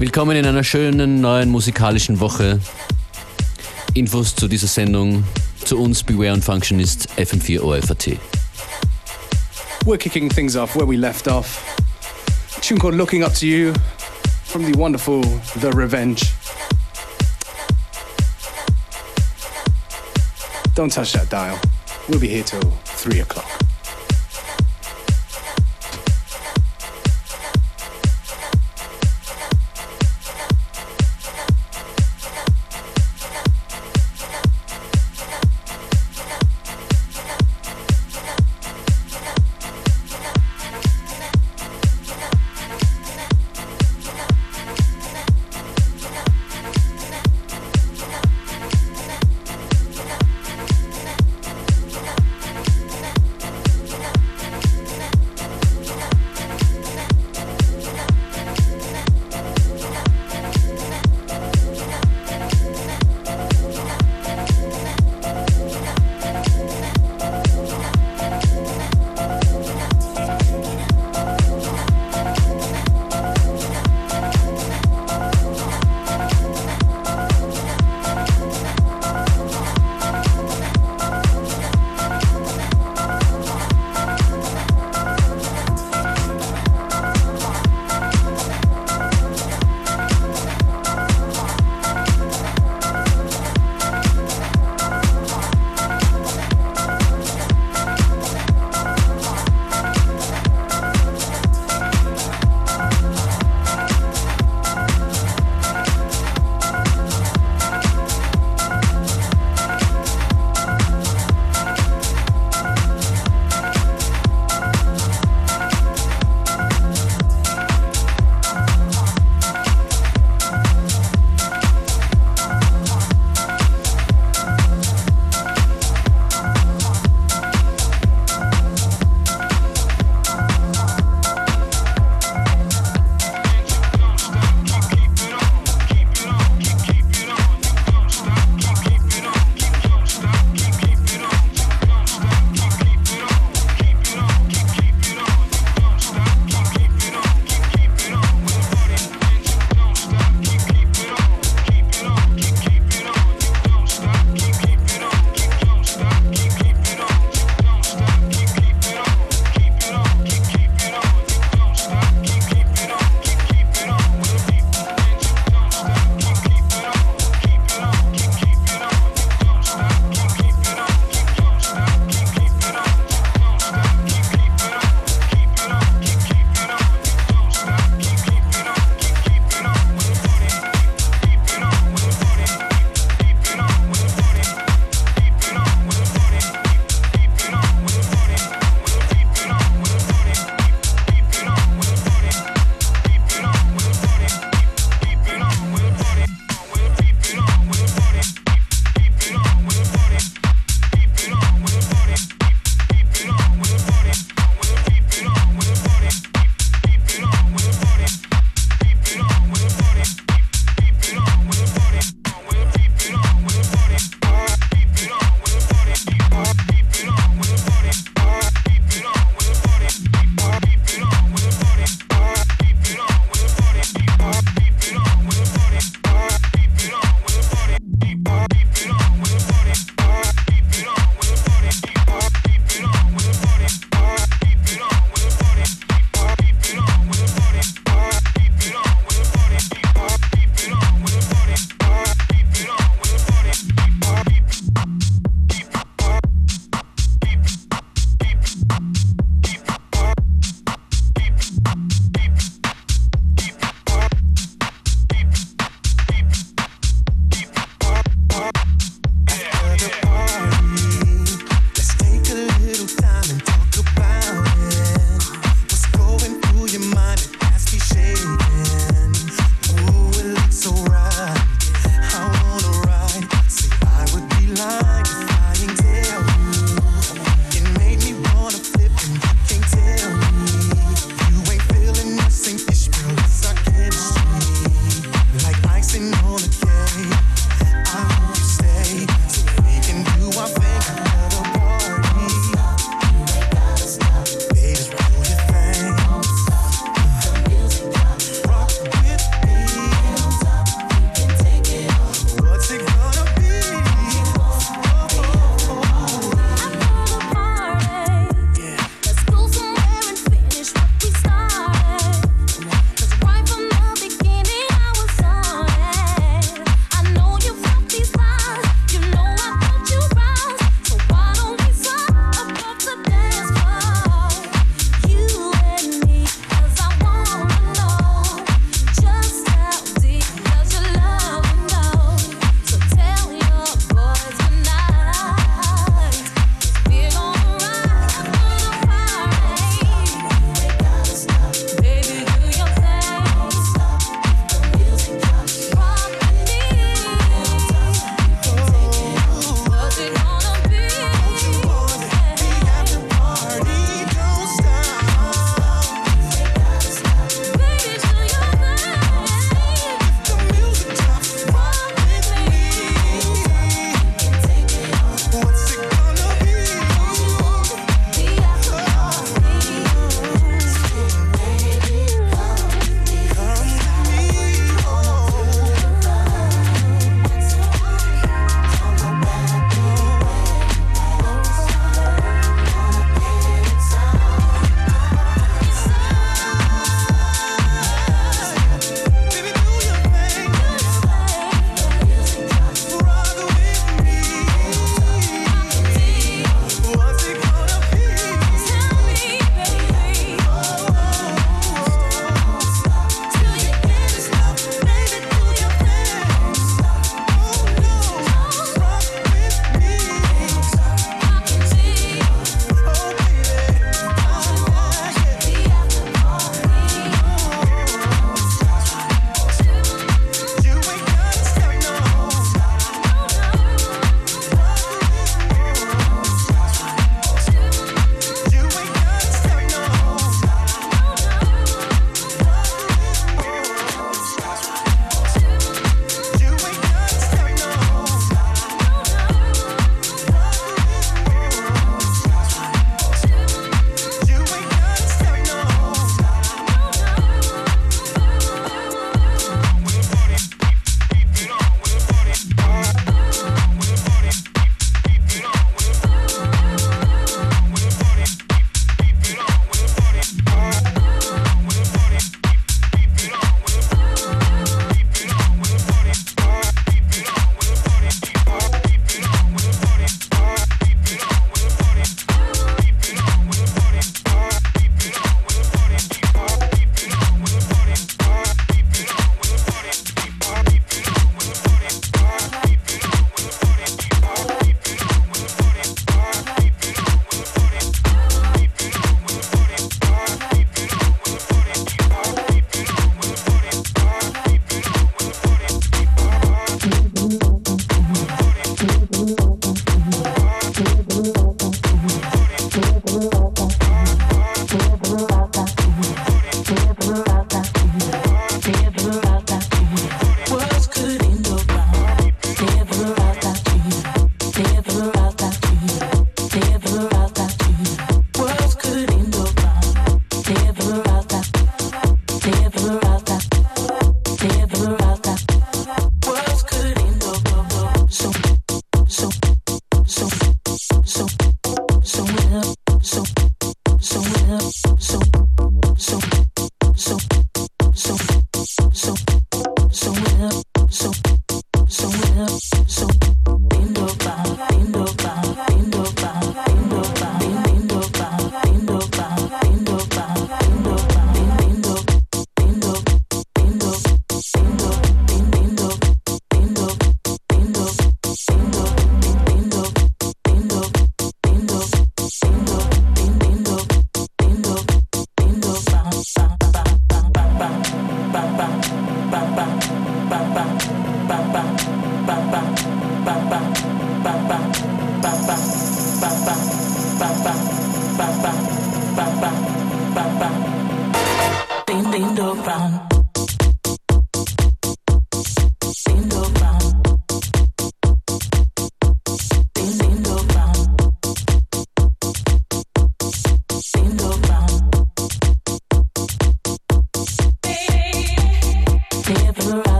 Willkommen in einer schönen neuen musikalischen Woche. Infos zu dieser Sendung zu uns Beware und Functionist FM4 OFAT. We're kicking things off where we left off. A tune called Looking Up to You from the wonderful The Revenge. Don't touch that dial. We'll be here till 3 o'clock.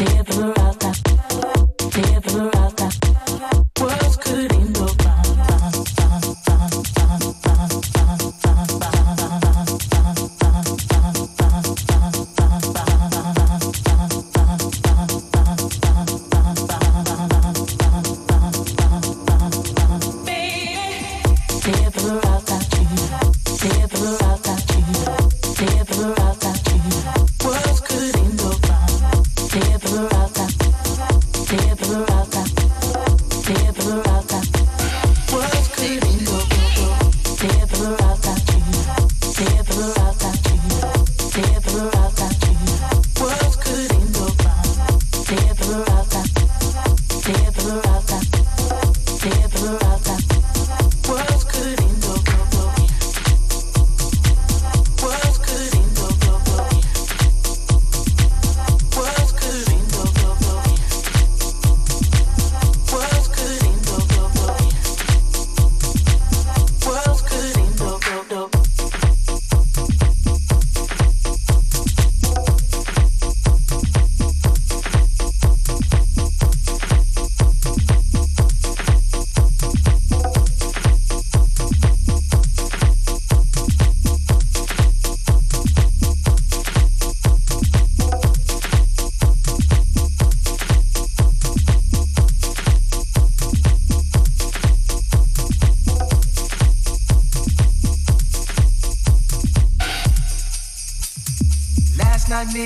Never out, the out.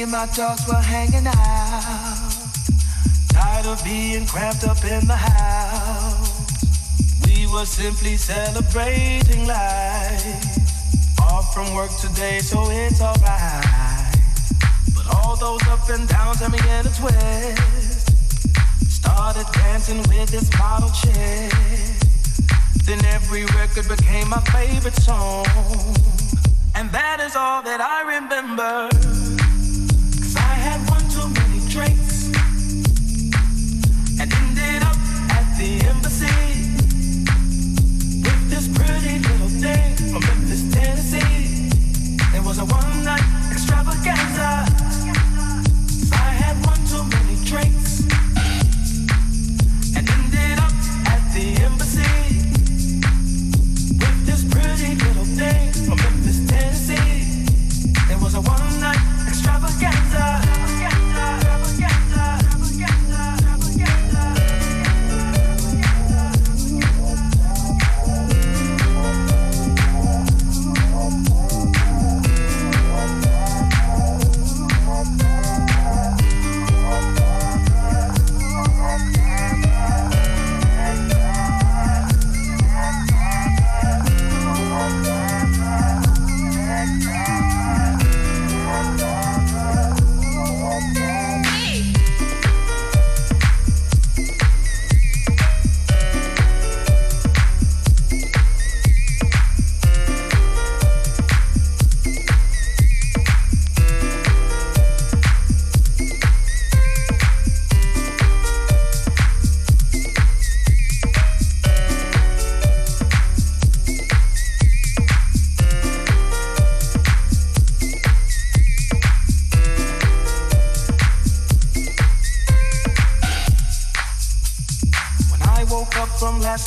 My dogs were hanging out. Tired of being cramped up in the house. We were simply celebrating life. Off from work today, so it's alright. But all those up and downs had me in a twist. Started dancing with this model chick. Then every record became my favorite song. And that is all that I remember. Got dressed and got up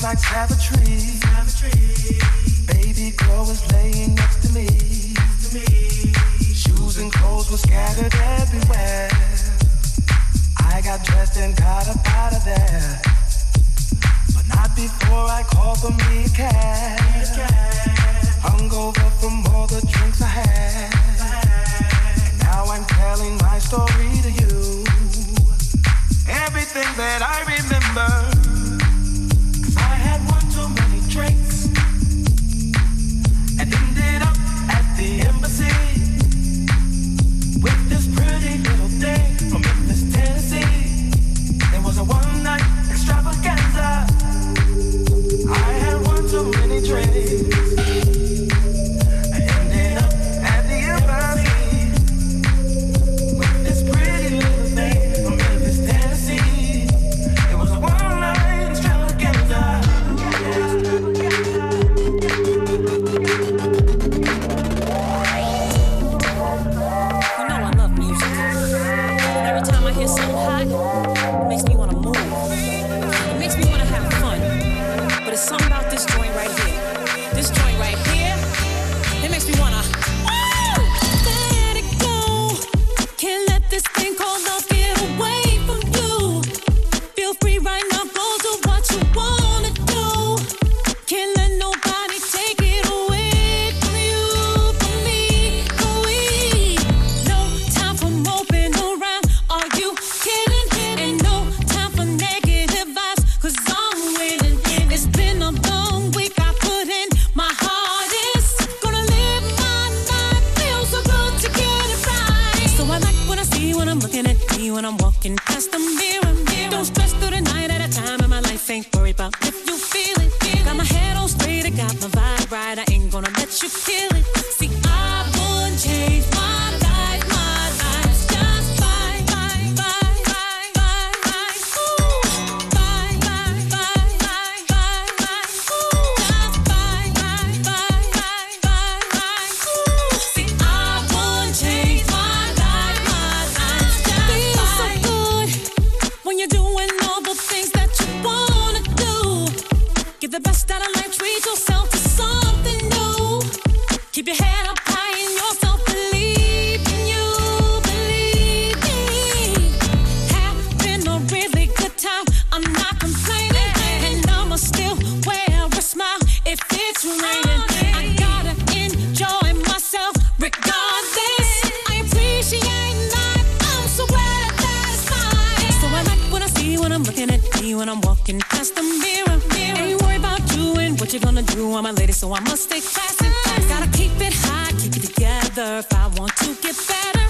out of say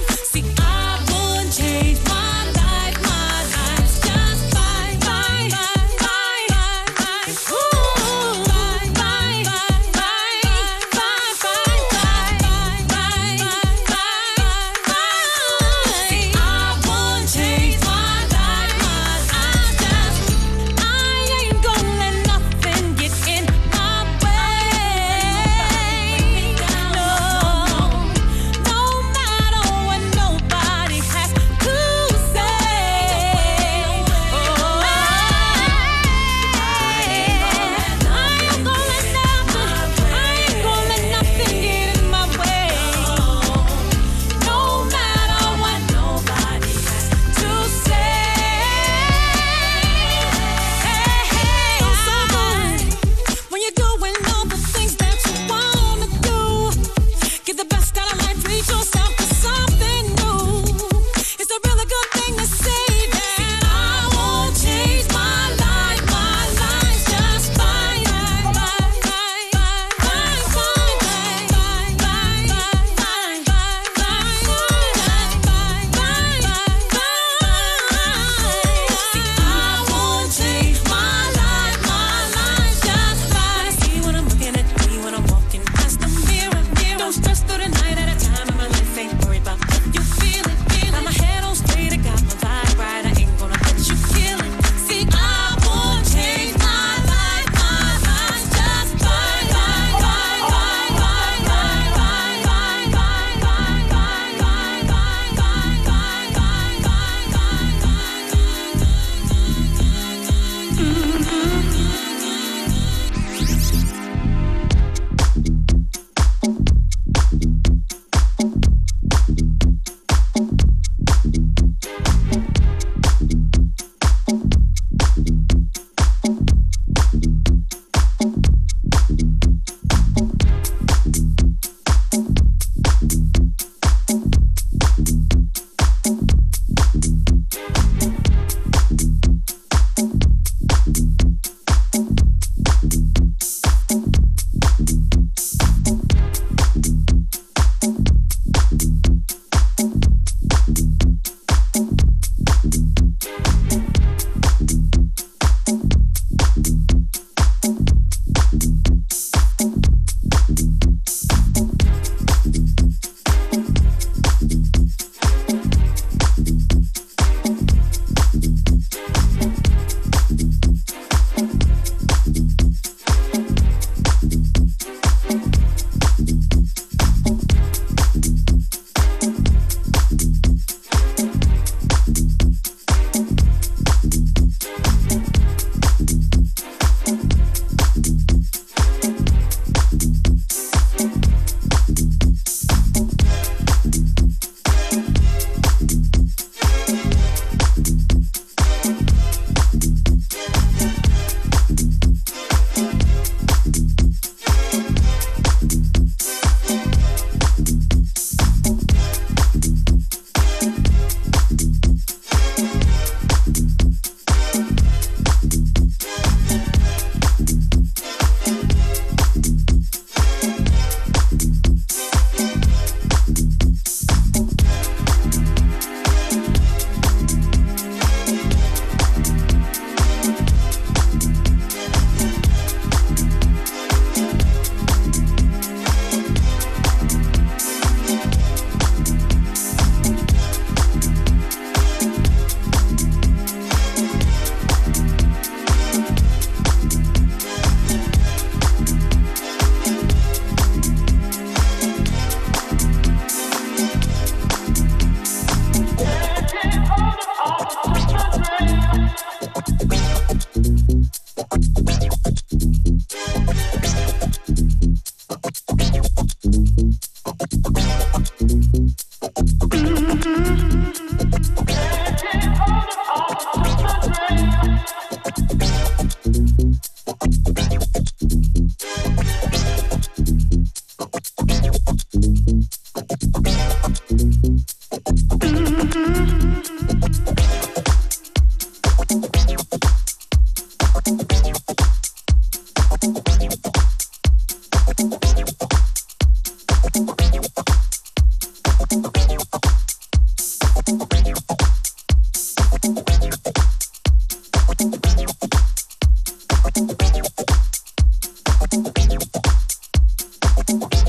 Oops.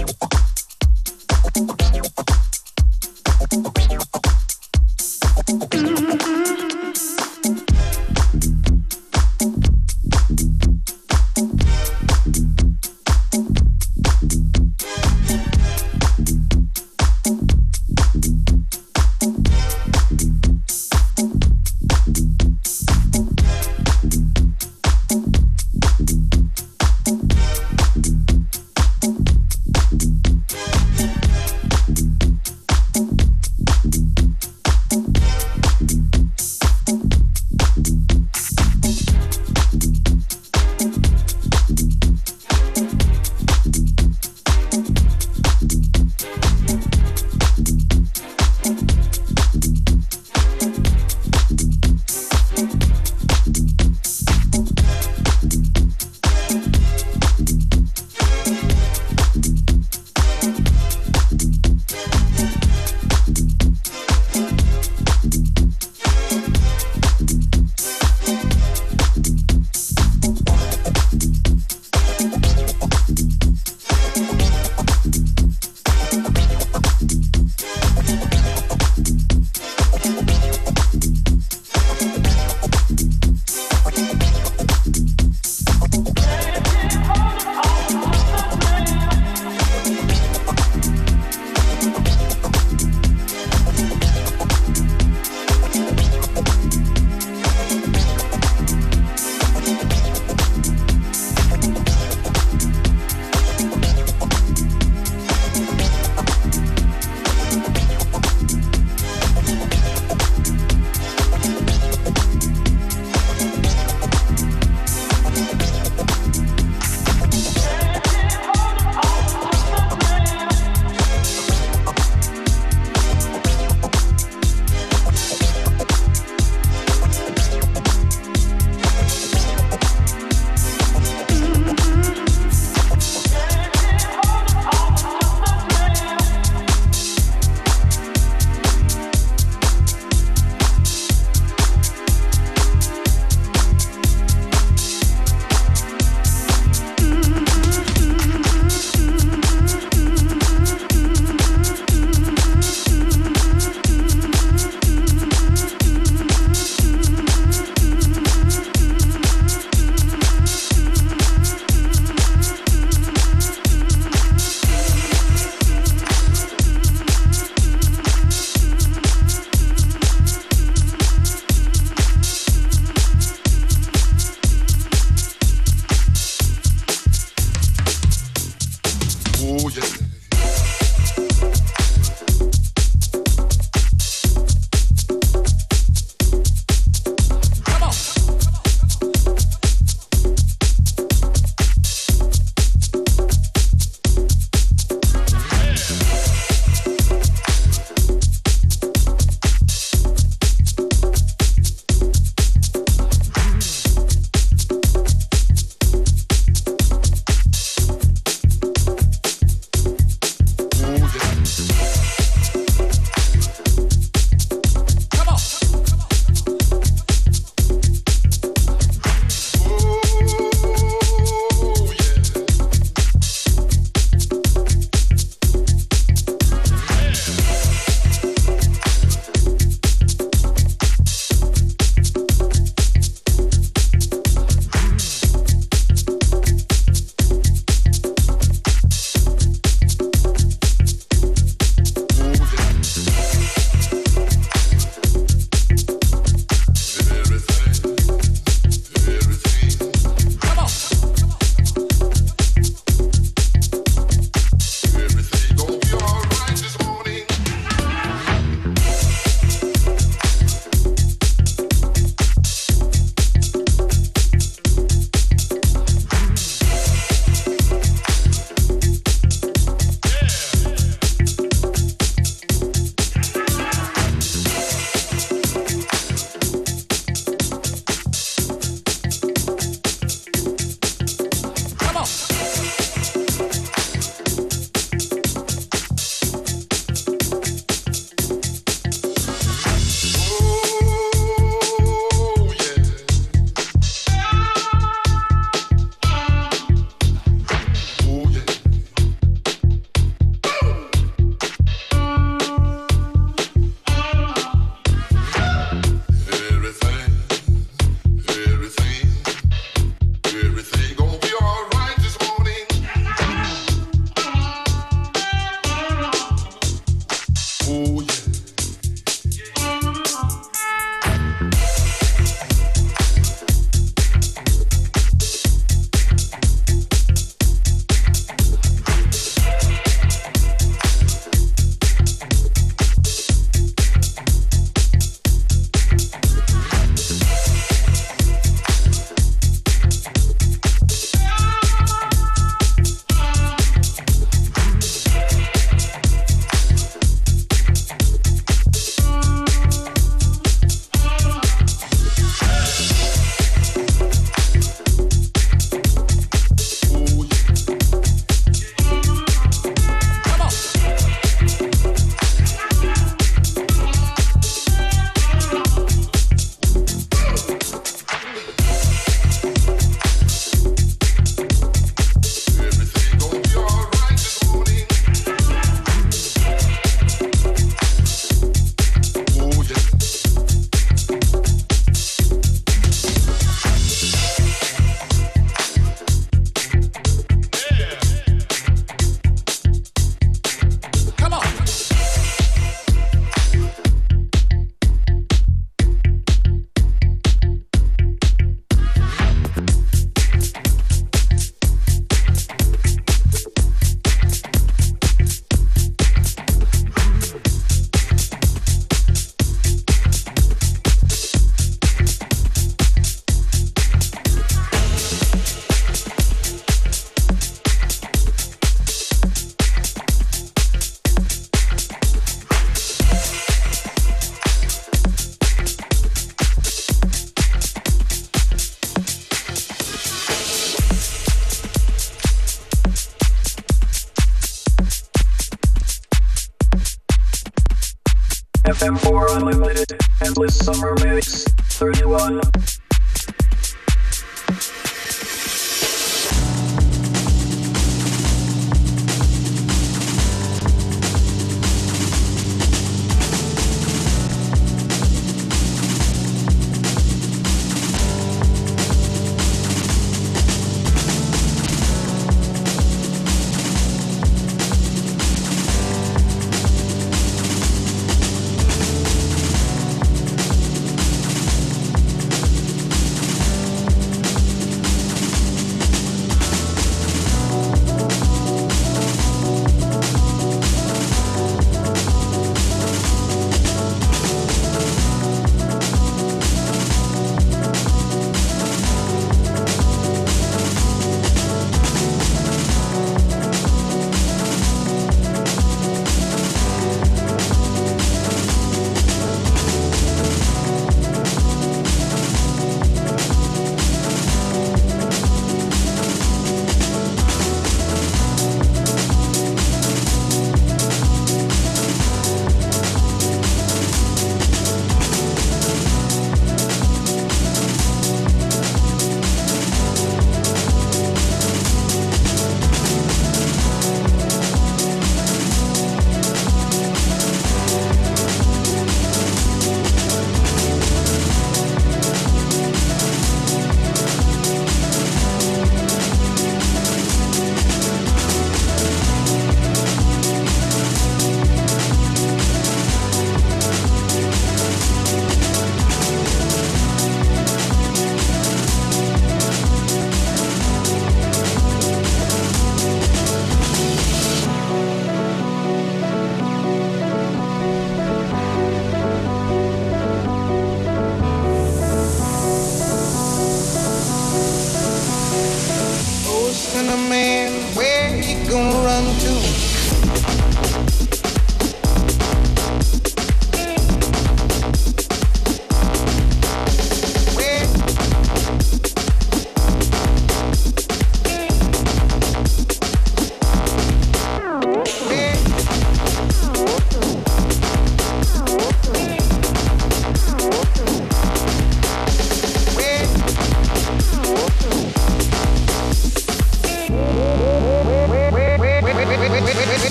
endless summer magic.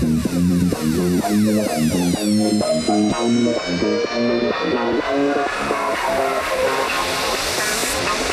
Thank you.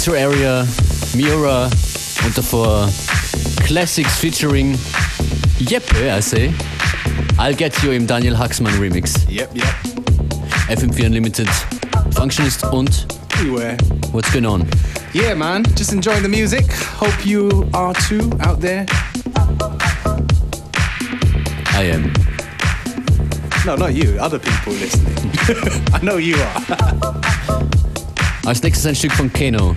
Metro Area, Miura und davor Classixx featuring Jeppe, I say. I'll Get You im Daniel Haaksman Remix. Yep, yep. FM4 Unlimited, Functionist und Beware. What's going on? Yeah, man. Just enjoying the music. Hope you are too out there. I am. No, not you. Other people listening. I know you are. Als nächstes ein Stück von Keno.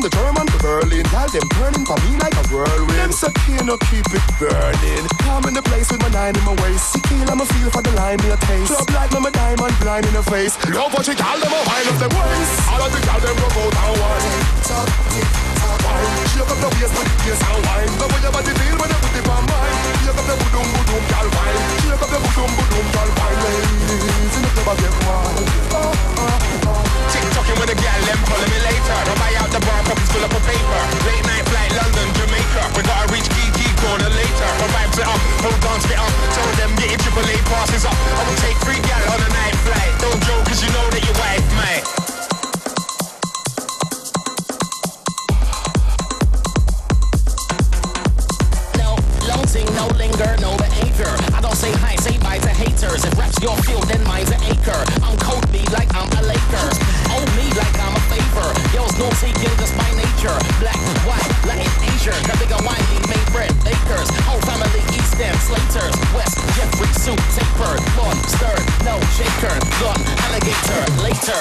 From the German to Berlin. Tell them burning for me like a whirlwind. Them so keen, no keep it burning. Come in the place with my nine in my waist. Tequila, I'ma feel for the lime, me a taste. Club like my diamond blind in the face. Love what she call them, a wine of them waist. All of the gal them go out and wine. Wine, shake up the waist, put the waist and wine. The way your body feel when you put it on mine. Shake up the boom boom, gal wine. Shake up the boom boom, gal wine. Ladies in the club, I get wild. Oh, oh, oh. TikToking with a gal, them calling me later. I buy out the bar, pockets full up of paper. Late night flight, London, Jamaica. We gotta reach Kiki corner later. My vibes it up, hold on, spit up. Tell them get your triple A passes up. I will take three gal on a night flight. Don't joke, cause you know that your wife might. Slaters. West Jeffrey suit taper. Lord Stern, no shaker. Gun, alligator, later.